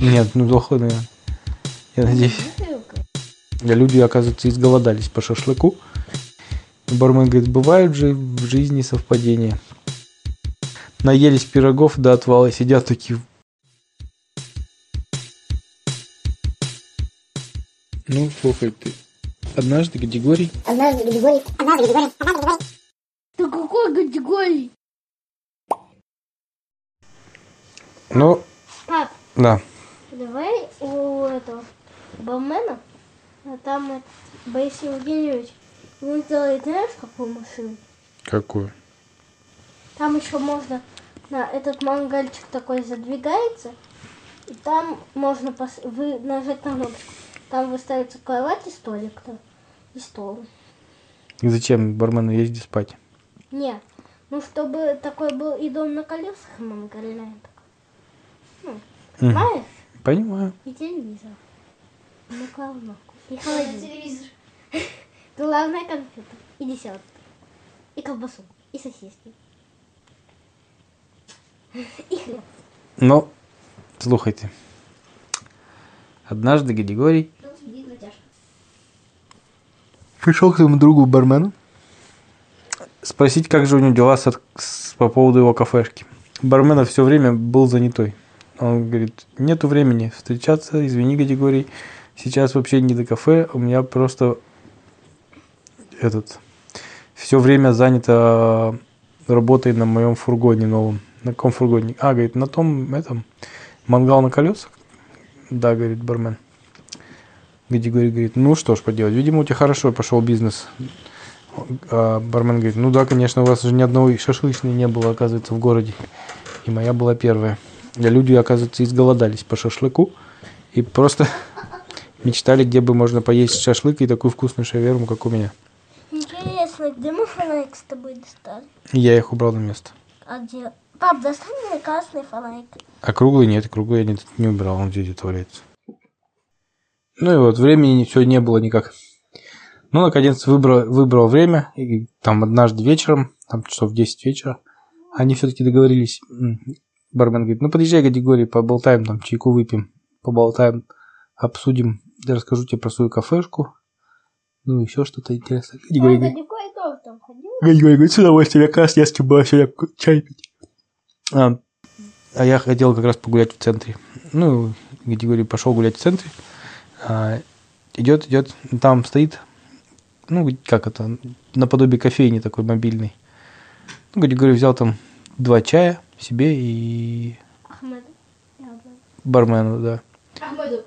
Нет, ну наверное. Я надеюсь. Люди, оказывается, изголодались по шашлыку. Бармен говорит, бывают же в жизни совпадения. Наелись пирогов до отвала, сидят такие. Ну, слухай, ты однажды категорий Однажды Григорий, однажды Григорий, однажды Григорий, Ты какой категории? Ну, Пап, да. Давай у этого бармена, а там Борис Евгеньевич, он делает, знаешь, какую машину? Какую? Там еще можно, на этот мангальчик такой задвигается, и там можно пос- вы нажать на кнопочку. Там выставится кровать и столик, да, и стол. И зачем бармену ездить спать? Нет, ну чтобы такой был и дом на колесах мангальный такой. Ну, понимаешь? Понимаю. И телевизор. Ну, главное. И холодильник. телевизор. Главная конфета. И десятка. И колбасу. И сосиски. И хлеб. Ну, слухайте. Однажды Григорий пришел к своему другу бармену спросить, как же у него дела с от- с- по поводу его кафешки. Бармен все время был занятой. Он говорит, нету времени встречаться, извини, Григорий, сейчас вообще не до кафе, у меня просто этот все время занято работой на моем фургоне новом. На каком фургоне? А, говорит, на том этом мангал на колесах. Да, говорит бармен. Григорий говорит, ну что ж поделать, видимо, у тебя хорошо пошел бизнес. А бармен говорит, ну да, конечно, у вас же ни одной шашлычной не было, оказывается, в городе. И моя была первая. Люди, оказывается, изголодались по шашлыку и просто мечтали, где бы можно поесть шашлык и такую вкусную шаверму, как у меня. Интересно, где мы фонарик с тобой достали? Я их убрал на место. А где? Пап, достань мне красный фонарик. А круглый нет, круглый я не, не убирал, он где-то валяется. Ну и вот времени все не было никак. Ну, наконец, выбрал, выбрал время, и там однажды вечером, там часов в 10 вечера, они все-таки договорились. Бармен говорит, ну, подъезжай, категории, поболтаем, там, чайку выпьем, поболтаем, обсудим, я расскажу тебе про свою кафешку, ну, еще что-то интересное. Папа, говорит, Николай тоже там ходил? Григорий говорит, с удовольствием, я как раз не с было сегодня чай пить. А, а я хотел как раз погулять в центре. Ну, Григорий пошел гулять в центре. А, идет, идет, там стоит, ну, как это, наподобие кофейни такой мобильный. Ну, Григорий взял там два чая себе и Ахмед. Я знаю. бармену, да. Ахмеду.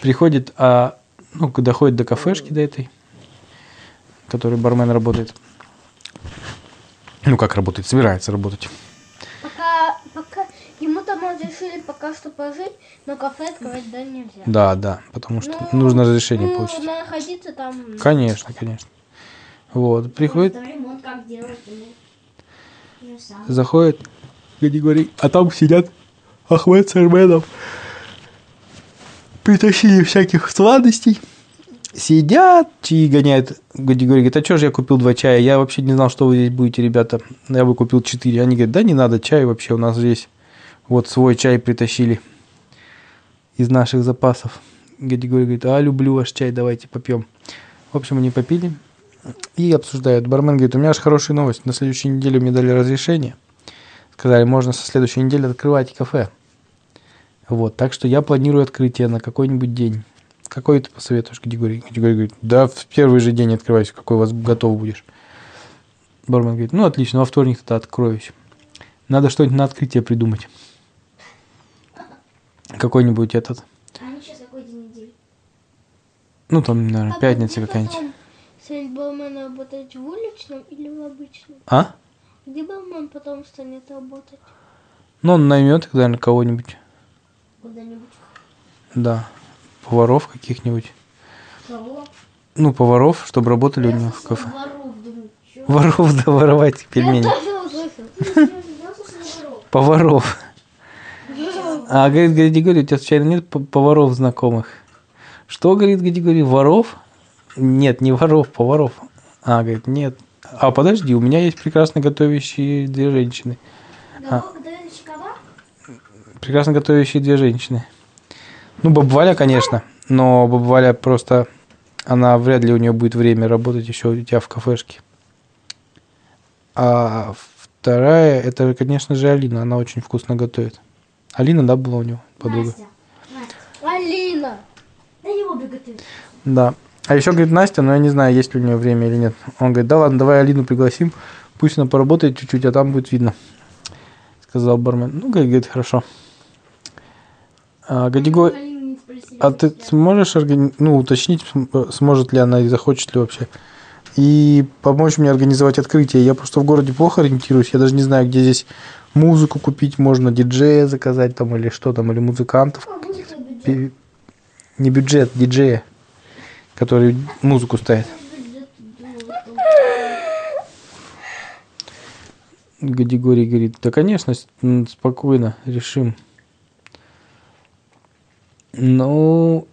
Приходит, а, ну, доходит до кафешки, до этой, в которой бармен работает. Ну, как работает, собирается работать. Пока, пока ему там разрешили пока что пожить, но кафе открывать да нельзя. Да, да, потому что Ну, нужно разрешение ну, получить. находиться там... Конечно, конечно. Вот, приходит, ремонт как делать, заходит Григорий, а там сидят Ахмед с. Притащили всяких сладостей. Сидят, чаи гоняют. Григорий говорит, а что же я купил два чая? Я вообще не знал, что вы здесь будете, ребята. Я бы купил четыре. Они говорят, да не надо чай вообще, у нас здесь вот свой чай притащили из наших запасов. Григорий говорит, а люблю ваш чай, давайте попьем. В общем, они попили и обсуждают. Бармен говорит, у меня же хорошая новость. На следующей неделе мне дали разрешение. Сказали, можно со следующей недели открывать кафе. Вот, так что я планирую открытие на какой-нибудь день. Какой ты посоветуешь, Григорий? Григорий говорит, да в первый же день открывайся, какой у вас готов будешь. Бармен говорит, ну отлично, во вторник тогда откроюсь. Надо что-нибудь на открытие придумать. Какой-нибудь этот, А они сейчас какой день недели? ну там, наверное, пятница какая-нибудь. Бармен работать в уличном или в обычном? А? Где бармен потом станет работать? Ну, он наймет, наверное, кого-нибудь. Куда-нибудь. Да. Поваров каких-нибудь. Кого? Ну, поваров, чтобы работали у него в кафе. Воров, думаю, чё? Воров, да, воровать пельмени. Я. Я. Поваров. А, говорит, Григорий, у тебя случайно нет поваров знакомых? Что, говорит Григорий, воров? Нет, не воров, поваров. А, говорит, нет. А, подожди, у меня есть прекрасно готовящие две женщины. Кого? прекрасно готовящие две женщины. Ну, баба Валя, конечно, но баба Валя просто, она вряд ли у нее будет время работать еще у тебя в кафешке. А вторая, это, конечно же, Алина, она очень вкусно готовит. Алина, да, была у него подруга? Настя. Алина! Да не обе готовят. Да. А еще, говорит, Настя, но я не знаю, есть ли у нее время или нет. Он говорит, да ладно, давай Алину пригласим, пусть она поработает чуть-чуть, а там будет видно. Сказал бармен. Ну, говорит, хорошо. А, Гадиго, а ты сможешь органи- ну, уточнить, см- сможет ли она и захочет ли вообще? И помочь мне организовать открытие. Я просто в городе плохо ориентируюсь. Я даже не знаю, где здесь музыку купить можно, диджея заказать там или что там, или музыкантов. А, Не бюджет, диджея, который музыку ставит. Гадигорий говорит, да, конечно, спокойно, решим. Ну,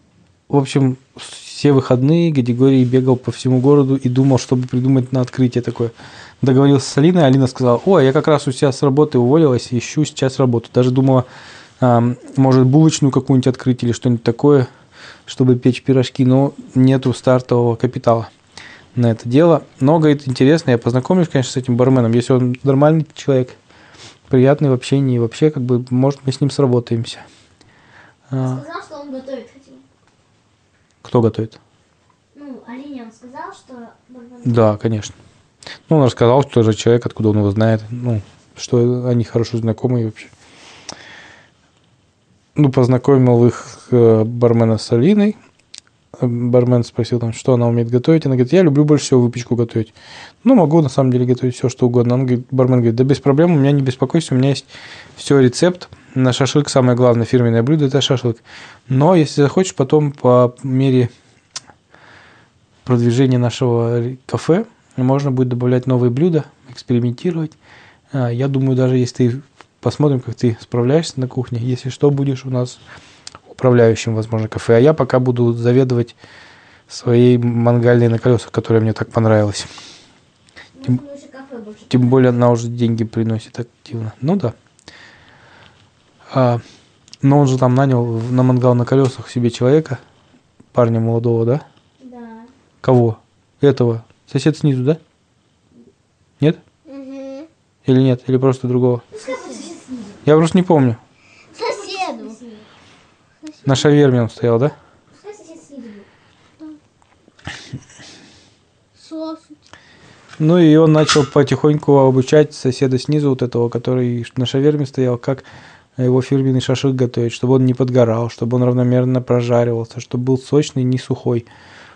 в общем, все выходные Гадигорий бегал по всему городу и думал, чтобы придумать на открытие такое. Договорился с Алиной, Алина сказала, ой, я как раз у себя с работы уволилась ищу сейчас работу. Даже думала, может, булочную какую-нибудь открыть или что-нибудь такое, чтобы печь пирожки, но нету стартового капитала на это дело. Но, говорит, интересно, я познакомлюсь, конечно, с этим барменом. Если он нормальный человек, приятный в общении, и вообще, как бы, может, мы с ним сработаемся. А, Сказал, что он готовит хотел. кто готовит? Ну, Алине он сказал, что... Да, конечно. Ну, он рассказал, что же человек, откуда он его знает, ну, что они хорошо знакомы и вообще. Ну, познакомил их э, бармена с Алиной. Э, Бармен спросил там, что она умеет готовить. Она говорит, я люблю больше всего выпечку готовить. Ну, могу на самом деле готовить все, что угодно. Он говорит, бармен говорит, да без проблем, у меня не беспокойся, у меня есть все рецепт. На шашлык самое главное фирменное блюдо – это шашлык. Но если захочешь, потом по мере продвижения нашего кафе можно будет добавлять новые блюда, экспериментировать. А, Я думаю, даже если ты посмотрим, как ты справляешься на кухне, если что, будешь у нас управляющим, возможно, кафе. А я пока буду заведовать своей мангальной на колесах, которая мне так понравилась. Ну, больше. Тем более она уже деньги приносит активно. Ну да. А, но он же там нанял на мангал на колесах себе человека, парня молодого, да? Да. Кого? Этого. Сосед снизу, да? Нет? Угу. Или нет? Или просто другого? Снизу. Я просто не помню. Соседу. На шаверме он стоял, да? Ну и он начал потихоньку обучать соседа снизу, вот этого, который на шаверме стоял, как его фирменный шашлык готовить, чтобы он не подгорал, чтобы он равномерно прожаривался, чтобы был сочный, не сухой,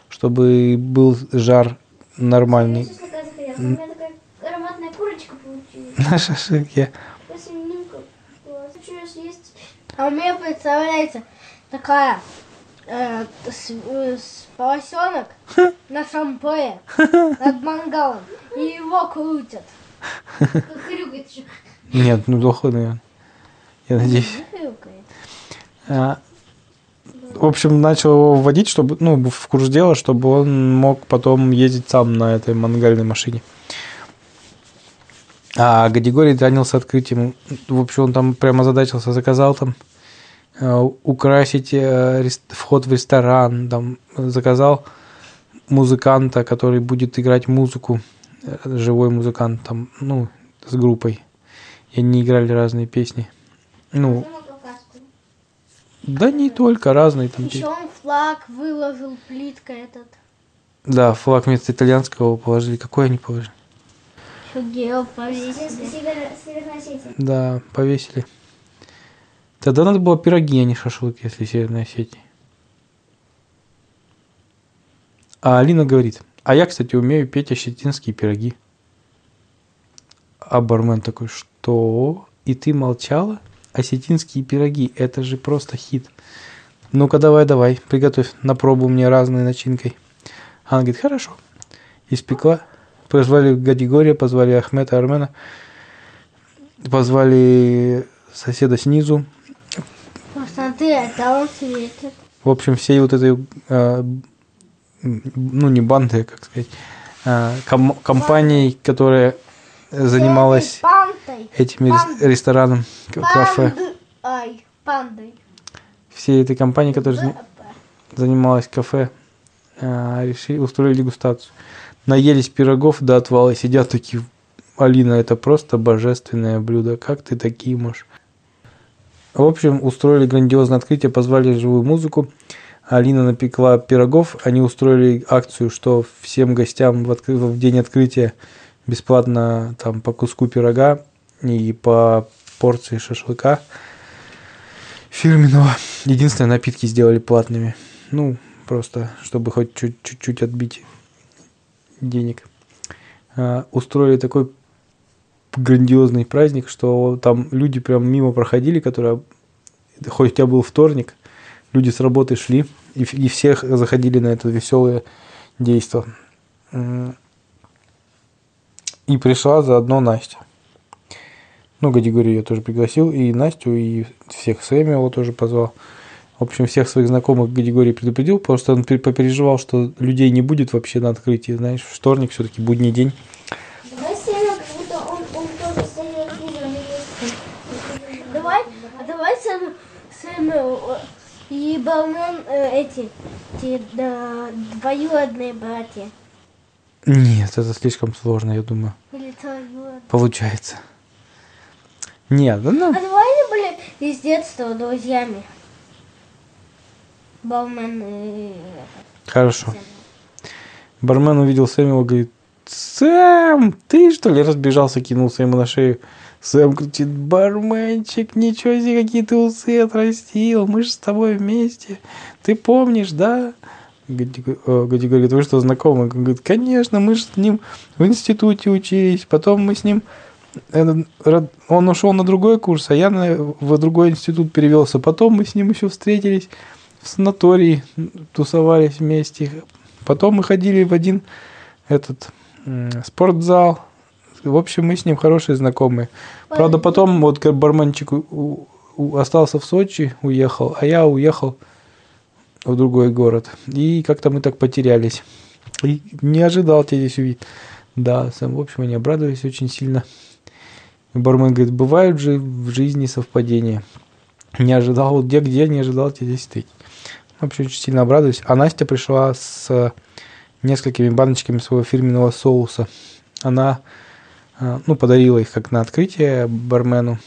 чтобы был жар нормальный Сейчас такая захотела. У меня такая ароматная курочка получилась. на шашлыке. Я свининка. Класс. Хочу ее съесть. А у меня представляется такая э, с, э, с поросенок на шампуре над мангалом. И его крутят. Как. Нет, ну плохо, наверное. Я надеюсь. Хрюкает. А, В общем, начал его вводить, чтобы, ну, в курс дела, чтобы он мог потом ездить сам на этой мангальной машине. А Гадигорий занялся открытием. В общем, он там прямо задачился, заказал там э, украсить э, вход в ресторан, там заказал музыканта, который будет играть музыку, э, живой музыкант там, ну, с группой. И они играли разные песни. Ну, да не только, разные там. Еще он флаг выложил плиткой этот. Да, флаг вместо итальянского положили. Какой они положили? Северная повесили. Да, повесили. Тогда надо было пироги, а не шашлык, если Северная Осетия. А Алина говорит, а я, кстати, умею петь осетинские пироги. А бармен такой, что? И ты молчала? Осетинские пироги, это же просто хит. Ну-ка, давай, давай, приготовь на пробу мне разной начинкой. Она говорит, хорошо. Испекла. Позвали Гадигория, позвали Ахмета Армена. Позвали соседа снизу. Посмотри, это он светит. В общем, всей вот этой, э, ну, не банды, как сказать, э, ком- компанией, которая занималась этими рес- рестораном, кафе. Всей этой компании, которая занималась кафе, а, решили, устроили дегустацию. Наелись пирогов до отвала, сидят такие, Алина, это просто божественное блюдо, как ты такие можешь? В общем, устроили грандиозное открытие, позвали живую музыку. Алина напекла пирогов, они устроили акцию, что всем гостям в, откры- в день открытия бесплатно там по куску пирога и по порции шашлыка фирменного. Единственное, напитки сделали платными. Ну, просто, чтобы хоть чуть- чуть-чуть отбить денег. А, Устроили такой грандиозный праздник, что там люди прям мимо проходили, которые, хоть у был вторник, люди с работы шли, и, и всех заходили на это веселое действо. И пришла заодно Настя. Ну, Гадигорий ее тоже пригласил, и Настю, и всех Сэмюэла тоже позвал. В общем, всех своих знакомых Гадигорий предупредил, что он пер- попереживал, что людей не будет вообще на открытии. Знаешь, вторник все-таки будний день. Давай. Давай, а э, и Балмен э, эти, эти да, двоюродные братья. Нет, это слишком сложно, я думаю. Или троюродные. Получается. Нет, да ну, А давай они были из детства друзьями. Балмен и... хорошо. Бармен увидел Сэмюэла, говорит, Сэм, ты что ли? Разбежался, кинулся ему на шею. Сэм кричит, барменчик, ничего себе, какие ты усы отрастил, мы же с тобой вместе. Ты помнишь, да? Гади э, говорит, вы что, знакомы? Он говорит, конечно, мы же с ним в институте учились, потом мы с ним... э, Он ушел на другой курс, а я на, в другой институт перевелся. Потом мы с ним еще встретились в санатории, тусовались вместе. Потом мы ходили в один этот спортзал. В общем, мы с ним хорошие знакомые. Правда, потом вот как барменчик у- у- остался в Сочи, уехал, а я уехал в другой город. И как-то мы так потерялись. И не ожидал тебя здесь увидеть. Да, сам, в общем, они обрадовались очень сильно. Бармен говорит, бывают же в жизни совпадения. Не ожидал, где-где, не ожидал тебя здесь встретить. Вообще очень сильно обрадовались. А Настя пришла с несколькими баночками своего фирменного соуса. Она, э, ну, подарила их как на открытие бармену.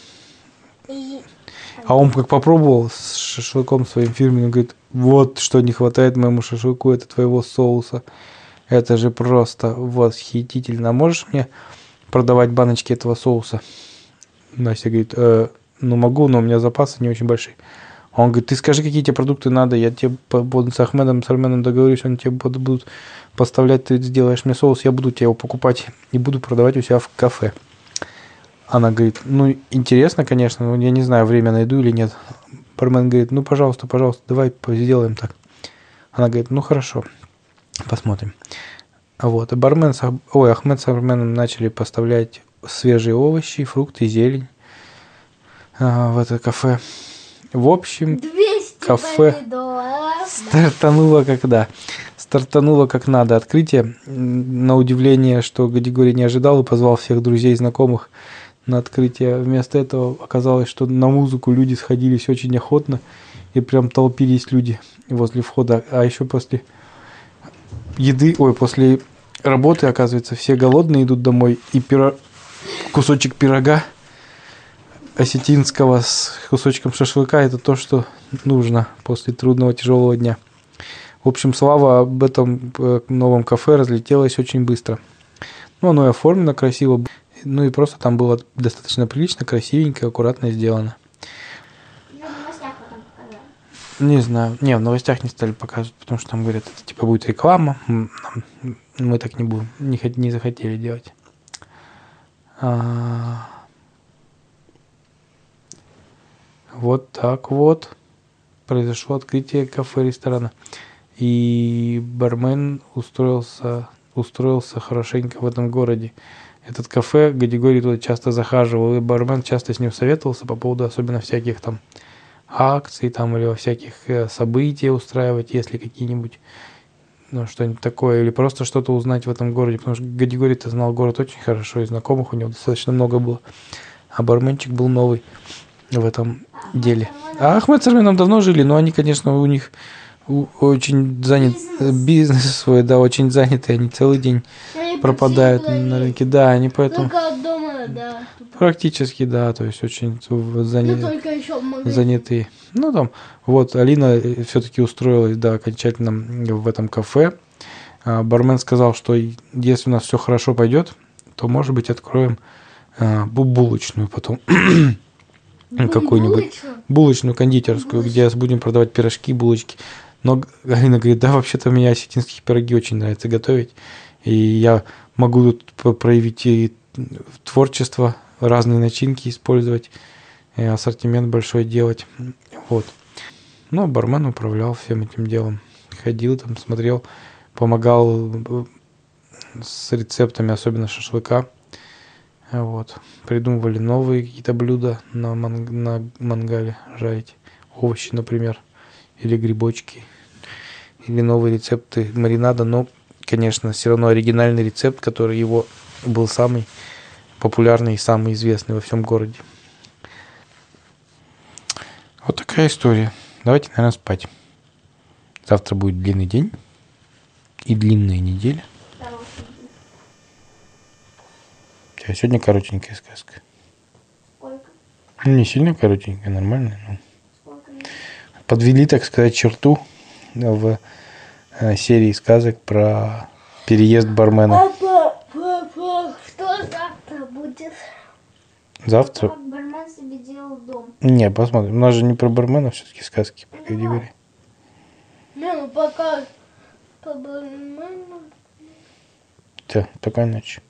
А он как попробовал с шашлыком своим фирменным, говорит, вот что не хватает моему шашлыку, это твоего соуса. Это же просто восхитительно. Можешь мне продавать баночки этого соуса? Настя говорит, «Э, ну могу, но у меня запасы не очень большие. Он говорит, ты скажи, какие тебе продукты надо, я тебе буду с Ахмедом, с Арменом договорюсь, он тебе буд- будут поставлять, ты сделаешь мне соус, я буду тебе его покупать и буду продавать у себя в кафе. Она говорит, ну, интересно, конечно, но я не знаю, время найду или нет. Бармен говорит, ну, пожалуйста, пожалуйста, давай сделаем так. Она говорит, ну, хорошо, посмотрим. Вот, бармен, ой, Ахмед с Арменом начали поставлять свежие овощи, фрукты, зелень в это кафе. В общем, 200 Кафе. помидоров. Стартануло когда? Стартануло как надо. Открытие, на удивление, что Гадигорий не ожидал и позвал всех друзей и знакомых на открытие. Вместо этого оказалось, что на музыку люди сходились очень охотно и прям толпились люди возле входа. А еще после еды, ой, после работы, оказывается, все голодные идут домой и пиро- кусочек пирога осетинского с кусочком шашлыка это то, что нужно после трудного тяжелого дня. В общем, слава об этом э, новом кафе разлетелась очень быстро. Ну, оно и оформлено красиво, ну и просто там было достаточно прилично, красивенько, аккуратно сделано. Ну. Не знаю, не, в новостях не стали показывать, потому что там говорят, это типа будет реклама, мы так не будем, не, не захотели делать. А, Вот так вот произошло открытие кафе-ресторана. И бармен устроился, устроился хорошенько в этом городе. Этот кафе, Гадигорий туда часто захаживал, и бармен часто с ним советовался по поводу особенно всяких там акций там или всяких э, события устраивать, если какие-нибудь, ну, что-нибудь такое, или просто что-то узнать в этом городе, потому что Гадигорий-то знал город очень хорошо, и знакомых у него достаточно много было, а барменчик был новый. В этом деле. А Ахмед с Арменом давно жили, но они, конечно, у них очень занят э, бизнес свой, да, очень заняты, они целый день пропадают на рынке. Да, они поэтому практически, да, то есть очень в- Ну, заняты. Ну, там, вот, Алина все-таки устроилась, да, окончательно в этом кафе. А, Бармен сказал, что если у нас все хорошо пойдет, то, может быть, откроем а, бу- булочную потом. Какую-нибудь Булочную? булочную, кондитерскую, где будем продавать пирожки, булочки. Но Г- Алина говорит, да, вообще-то мне осетинские пироги очень нравится готовить. И я могу тут проявить и творчество, разные начинки использовать, и ассортимент большой делать. Вот. Ну, бармен управлял всем этим делом. Ходил там, смотрел, помогал э, с рецептами, особенно шашлыка. Вот. Придумывали новые какие-то блюда на, ман- на мангале жарить. Овощи, например. Или грибочки. Или новые рецепты маринада. Но, конечно, все равно оригинальный рецепт, который его был самый популярный и самый известный во всем городе. Вот такая история. Давайте, наверное, спать. Завтра будет длинный день и длинная неделя. А сегодня коротенькая сказка. Сколько? Ну, не сильно коротенькая, нормальная. но Сколько? Подвели, так сказать, черту в э, серии сказок про переезд бармена. Папа, папа, что завтра будет? Завтра... Как бармен себе делал дом. Не, посмотрим. У нас же не про бармена все-таки сказки про категории. Не, ну пока по бармену. Все, такая ночь.